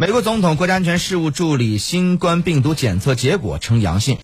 美国总统国家安全事务助理新冠病毒检测结果呈阳性。